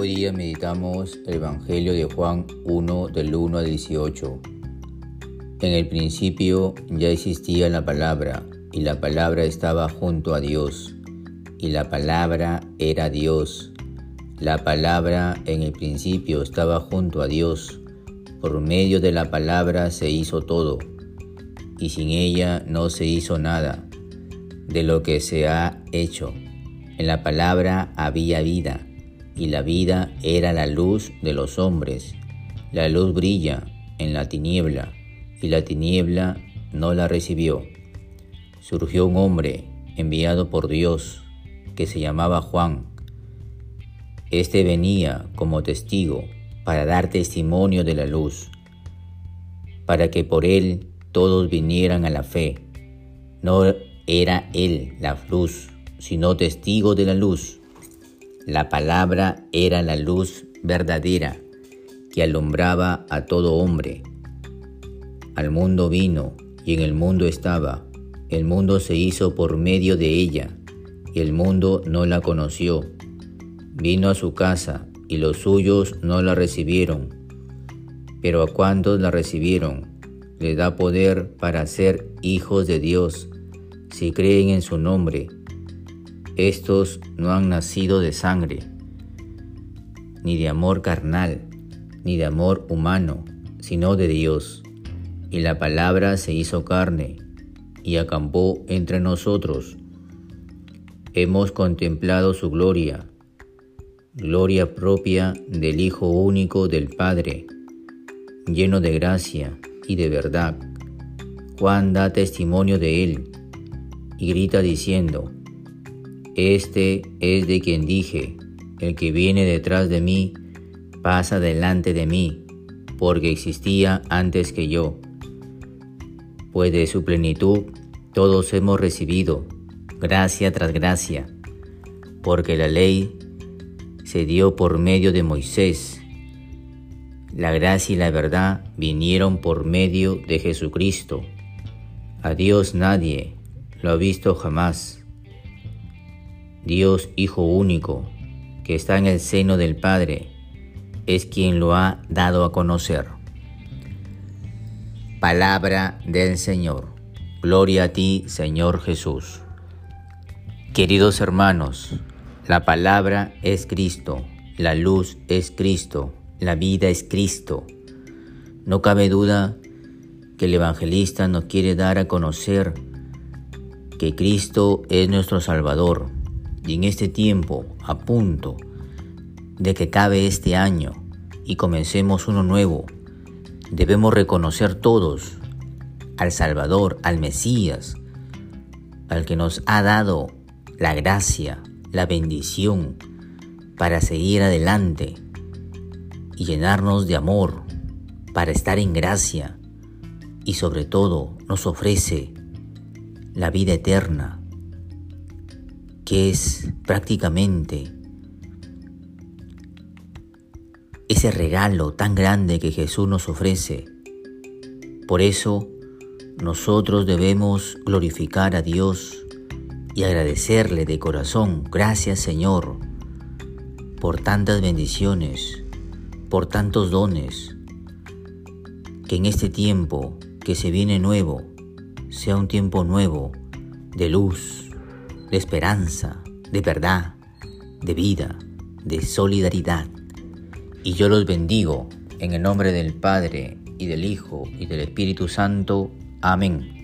Hoy día meditamos el Evangelio de Juan 1 del 1 al 18. En el principio ya existía la palabra y la palabra estaba junto a Dios y la palabra era Dios. La palabra en el principio estaba junto a Dios. Por medio de la palabra se hizo todo y sin ella no se hizo nada de lo que se ha hecho. En la palabra había vida y la vida era la luz de los hombres. La luz brilla en la tiniebla, y la tiniebla no la recibió. Surgió un hombre enviado por Dios, que se llamaba Juan. Este venía como testigo para dar testimonio de la luz, para que por él todos vinieran a la fe. No era él la luz, sino testigo de la luz la palabra era la luz verdadera que alumbraba a todo hombre. Al mundo vino y en el mundo estaba. El mundo se hizo por medio de ella y el mundo no la conoció. Vino a su casa y los suyos no la recibieron. Pero a cuantos la recibieron, le da poder para ser hijos de Dios, si creen en su nombre estos no han nacido de sangre, ni de amor carnal, ni de amor humano, sino de Dios. Y la palabra se hizo carne y acampó entre nosotros. Hemos contemplado su gloria, gloria propia del Hijo único del Padre, lleno de gracia y de verdad. Juan da testimonio de él y grita diciendo, este es de quien dije, el que viene detrás de mí pasa delante de mí, porque existía antes que yo. Pues de su plenitud todos hemos recibido, gracia tras gracia, porque la ley se dio por medio de Moisés. La gracia y la verdad vinieron por medio de Jesucristo. A Dios nadie lo ha visto jamás. Dios Hijo único, que está en el seno del Padre, es quien lo ha dado a conocer. Palabra del Señor. Gloria a ti, Señor Jesús. Queridos hermanos, la palabra es Cristo, la luz es Cristo, la vida es Cristo. No cabe duda que el evangelista nos quiere dar a conocer que Cristo es nuestro Salvador, y en este tiempo, a punto de que cabe este año y comencemos uno nuevo, debemos reconocer todos al Salvador, al Mesías, al que nos ha dado la gracia, la bendición para seguir adelante y llenarnos de amor, para estar en gracia. Y sobre todo nos ofrece la vida eterna que es prácticamente ese regalo tan grande que Jesús nos ofrece. Por eso nosotros debemos glorificar a Dios y agradecerle de corazón, gracias Señor, por tantas bendiciones, por tantos dones, que en este tiempo que se viene nuevo, sea un tiempo nuevo de luz, de esperanza, de verdad, de vida, de solidaridad. Y yo los bendigo en el nombre del Padre y del Hijo y del Espíritu Santo. Amén.